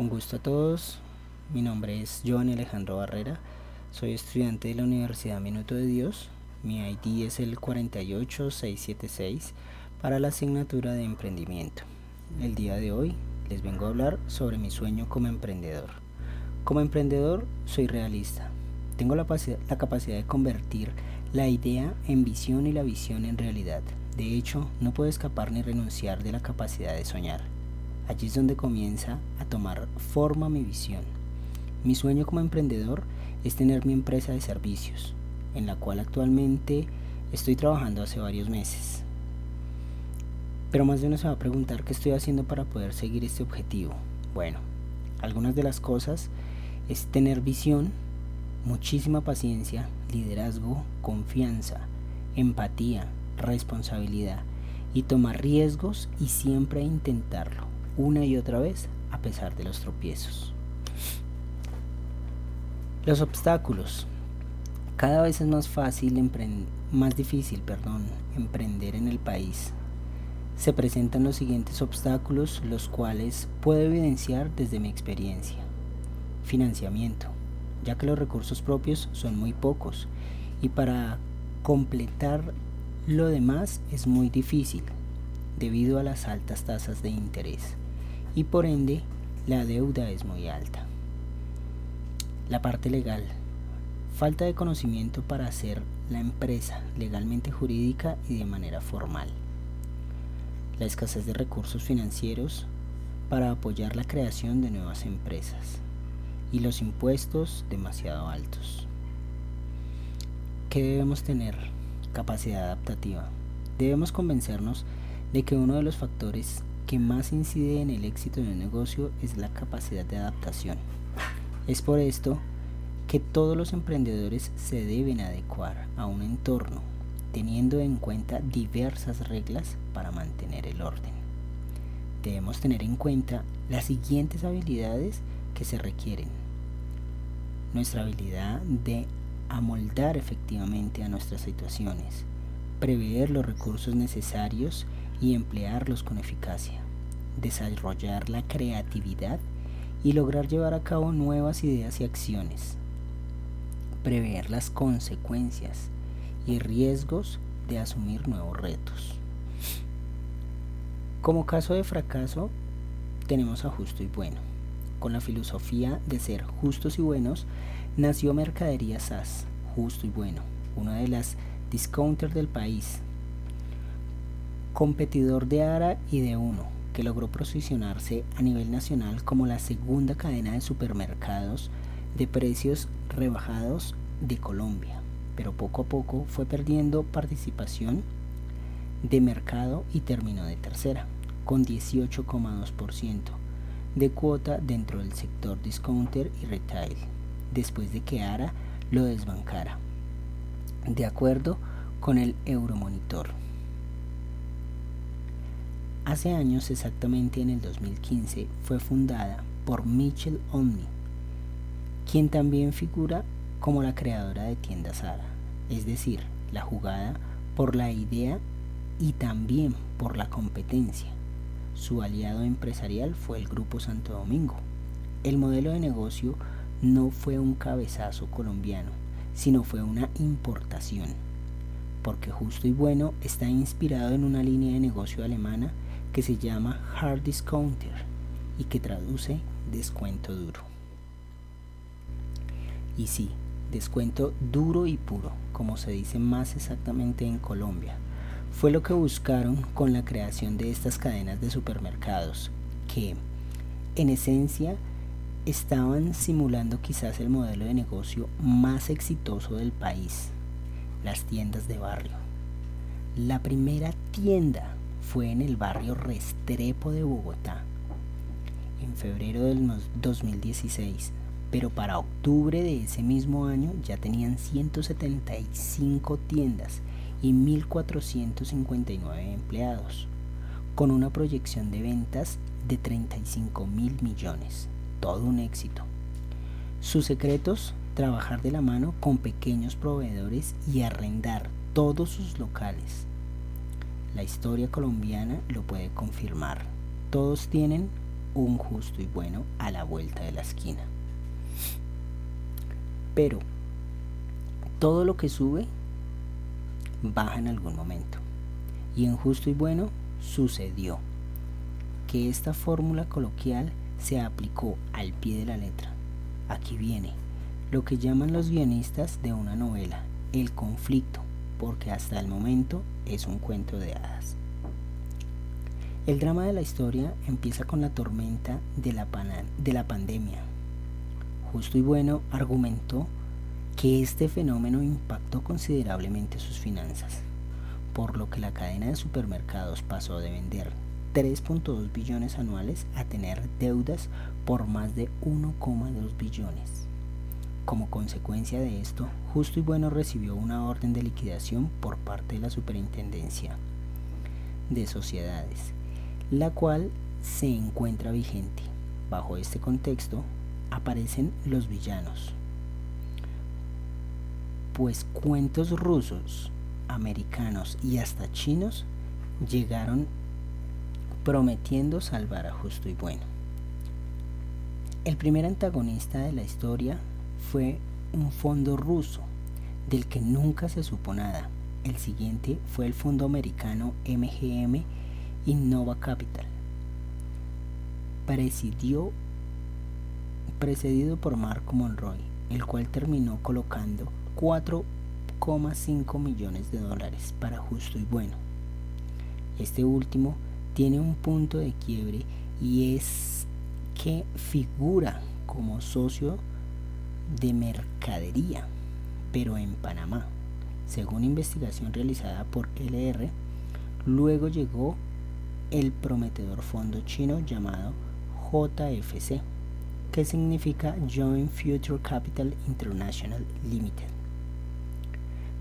Un gusto a todos. Mi nombre es Giovanni Alejandro Barrera. Soy estudiante de la Universidad Minuto de Dios. Mi ID es el 48676 para la asignatura de emprendimiento. El día de hoy les vengo a hablar sobre mi sueño como emprendedor. Como emprendedor soy realista. Tengo la, la capacidad de convertir la idea en visión y la visión en realidad. De hecho, no puedo escapar ni renunciar de la capacidad de soñar. Allí es donde comienza a tomar forma mi visión. Mi sueño como emprendedor es tener mi empresa de servicios, en la cual actualmente estoy trabajando hace varios meses. Pero más de uno se va a preguntar qué estoy haciendo para poder seguir este objetivo. Bueno, algunas de las cosas es tener visión, muchísima paciencia, liderazgo, confianza, empatía, responsabilidad y tomar riesgos y siempre intentarlo una y otra vez a pesar de los tropiezos. Los obstáculos. Cada vez es más fácil, más difícil, perdón, emprender en el país. Se presentan los siguientes obstáculos, los cuales puedo evidenciar desde mi experiencia. Financiamiento, ya que los recursos propios son muy pocos y para completar lo demás es muy difícil debido a las altas tasas de interés y por ende la deuda es muy alta. La parte legal. Falta de conocimiento para hacer la empresa legalmente jurídica y de manera formal. La escasez de recursos financieros para apoyar la creación de nuevas empresas. Y los impuestos demasiado altos. ¿Qué debemos tener? Capacidad adaptativa. Debemos convencernos de que uno de los factores que más incide en el éxito de un negocio es la capacidad de adaptación. Es por esto que todos los emprendedores se deben adecuar a un entorno, teniendo en cuenta diversas reglas para mantener el orden. Debemos tener en cuenta las siguientes habilidades que se requieren. Nuestra habilidad de amoldar efectivamente a nuestras situaciones, prever los recursos necesarios y emplearlos con eficacia, desarrollar la creatividad y lograr llevar a cabo nuevas ideas y acciones, prever las consecuencias y riesgos de asumir nuevos retos. Como caso de fracaso, tenemos a Justo y Bueno. Con la filosofía de ser justos y buenos, nació Mercadería SAS, Justo y Bueno, una de las discounters del país, competidor de ARA y de UNO, que logró posicionarse a nivel nacional como la segunda cadena de supermercados de precios rebajados de Colombia, pero poco a poco fue perdiendo participación de mercado y terminó de tercera, con 18,2% de cuota dentro del sector discounter y retail, después de que ARA lo desbancara, de acuerdo con el Euromonitor. Hace años, exactamente en el 2015, fue fundada por Michelle Omni, quien también figura como la creadora de Tienda Sara, es decir, la jugada por la idea y también por la competencia. Su aliado empresarial fue el Grupo Santo Domingo. El modelo de negocio no fue un cabezazo colombiano, sino fue una importación, porque justo y bueno está inspirado en una línea de negocio alemana que se llama Hard Discounter y que traduce descuento duro. Y sí, descuento duro y puro, como se dice más exactamente en Colombia, fue lo que buscaron con la creación de estas cadenas de supermercados, que en esencia estaban simulando quizás el modelo de negocio más exitoso del país, las tiendas de barrio. La primera tienda fue en el barrio Restrepo de Bogotá en febrero del 2016, pero para octubre de ese mismo año ya tenían 175 tiendas y 1.459 empleados, con una proyección de ventas de 35 mil millones. Todo un éxito. Sus secretos, trabajar de la mano con pequeños proveedores y arrendar todos sus locales la historia colombiana lo puede confirmar. Todos tienen un justo y bueno a la vuelta de la esquina. Pero todo lo que sube baja en algún momento. Y en justo y bueno sucedió que esta fórmula coloquial se aplicó al pie de la letra. Aquí viene lo que llaman los guionistas de una novela, el conflicto, porque hasta el momento es un cuento de hadas. El drama de la historia empieza con la tormenta de la, de la pandemia. Justo y Bueno argumentó que este fenómeno impactó considerablemente sus finanzas, por lo que la cadena de supermercados pasó de vender 3.2 billones anuales a tener deudas por más de 1,2 billones. Como consecuencia de esto, Justo y Bueno recibió una orden de liquidación por parte de la Superintendencia de Sociedades, la cual se encuentra vigente. Bajo este contexto aparecen los villanos, pues cuentos rusos, americanos y hasta chinos llegaron prometiendo salvar a Justo y Bueno. El primer antagonista de la historia fue un fondo ruso, del que nunca se supo nada. El siguiente fue el fondo americano MGM Innova Capital, presidió, precedido por Marco Monroy, el cual terminó colocando 4,5 millones de dólares para justo y bueno. Este último tiene un punto de quiebre y es que figura como socio de mercadería, pero en Panamá. Según investigación realizada por LR, luego llegó el prometedor fondo chino llamado JFC, que significa Joint Future Capital International Limited,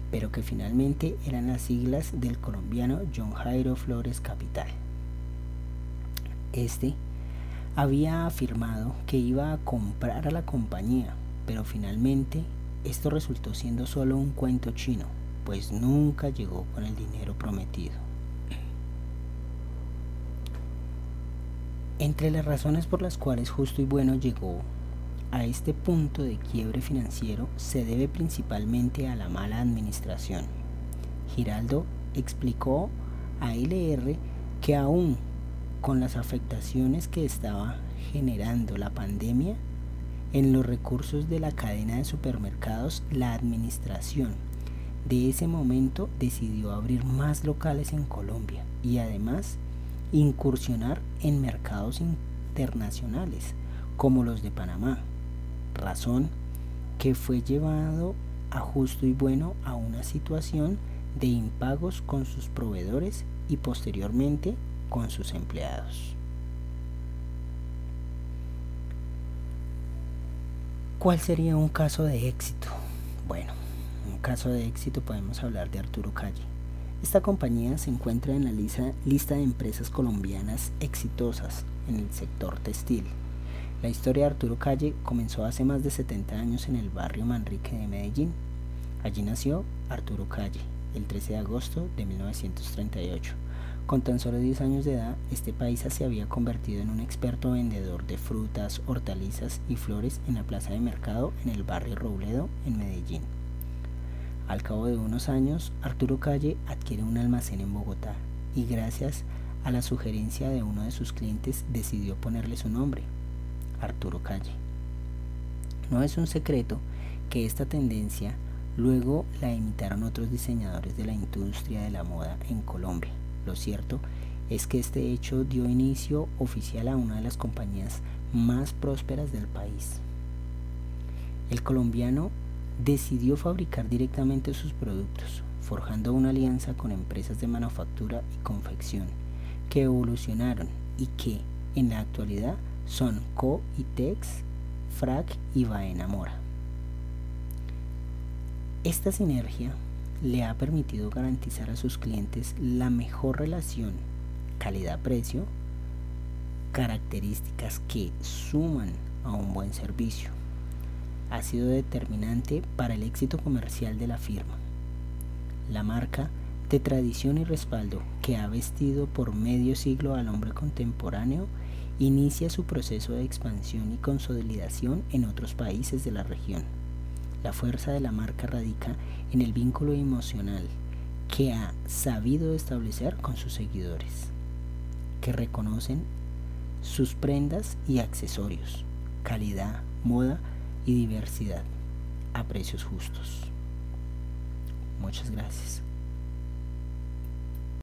pero que finalmente eran las siglas del colombiano John Jairo Flores Capital. Este había afirmado que iba a comprar a la compañía, pero finalmente esto resultó siendo solo un cuento chino, pues nunca llegó con el dinero prometido. Entre las razones por las cuales Justo y Bueno llegó a este punto de quiebre financiero se debe principalmente a la mala administración. Giraldo explicó a LR que aún con las afectaciones que estaba generando la pandemia, en los recursos de la cadena de supermercados, la administración de ese momento decidió abrir más locales en Colombia y además incursionar en mercados internacionales como los de Panamá, razón que fue llevado a justo y bueno a una situación de impagos con sus proveedores y posteriormente con sus empleados. ¿Cuál sería un caso de éxito? Bueno, un caso de éxito podemos hablar de Arturo Calle. Esta compañía se encuentra en la lista, lista de empresas colombianas exitosas en el sector textil. La historia de Arturo Calle comenzó hace más de 70 años en el barrio Manrique de Medellín. Allí nació Arturo Calle, el 13 de agosto de 1938 con tan solo 10 años de edad, este paisa se había convertido en un experto vendedor de frutas, hortalizas y flores en la plaza de mercado en el barrio Robledo, en Medellín. Al cabo de unos años, Arturo Calle adquiere un almacén en Bogotá y gracias a la sugerencia de uno de sus clientes decidió ponerle su nombre, Arturo Calle. No es un secreto que esta tendencia luego la imitaron otros diseñadores de la industria de la moda en Colombia. Lo cierto es que este hecho dio inicio oficial a una de las compañías más prósperas del país. El colombiano decidió fabricar directamente sus productos, forjando una alianza con empresas de manufactura y confección que evolucionaron y que en la actualidad son Co Tex, Frac y Baena Mora. Esta sinergia le ha permitido garantizar a sus clientes la mejor relación calidad-precio, características que suman a un buen servicio. Ha sido determinante para el éxito comercial de la firma. La marca de tradición y respaldo que ha vestido por medio siglo al hombre contemporáneo inicia su proceso de expansión y consolidación en otros países de la región. La fuerza de la marca radica en el vínculo emocional que ha sabido establecer con sus seguidores, que reconocen sus prendas y accesorios, calidad, moda y diversidad a precios justos. Muchas gracias.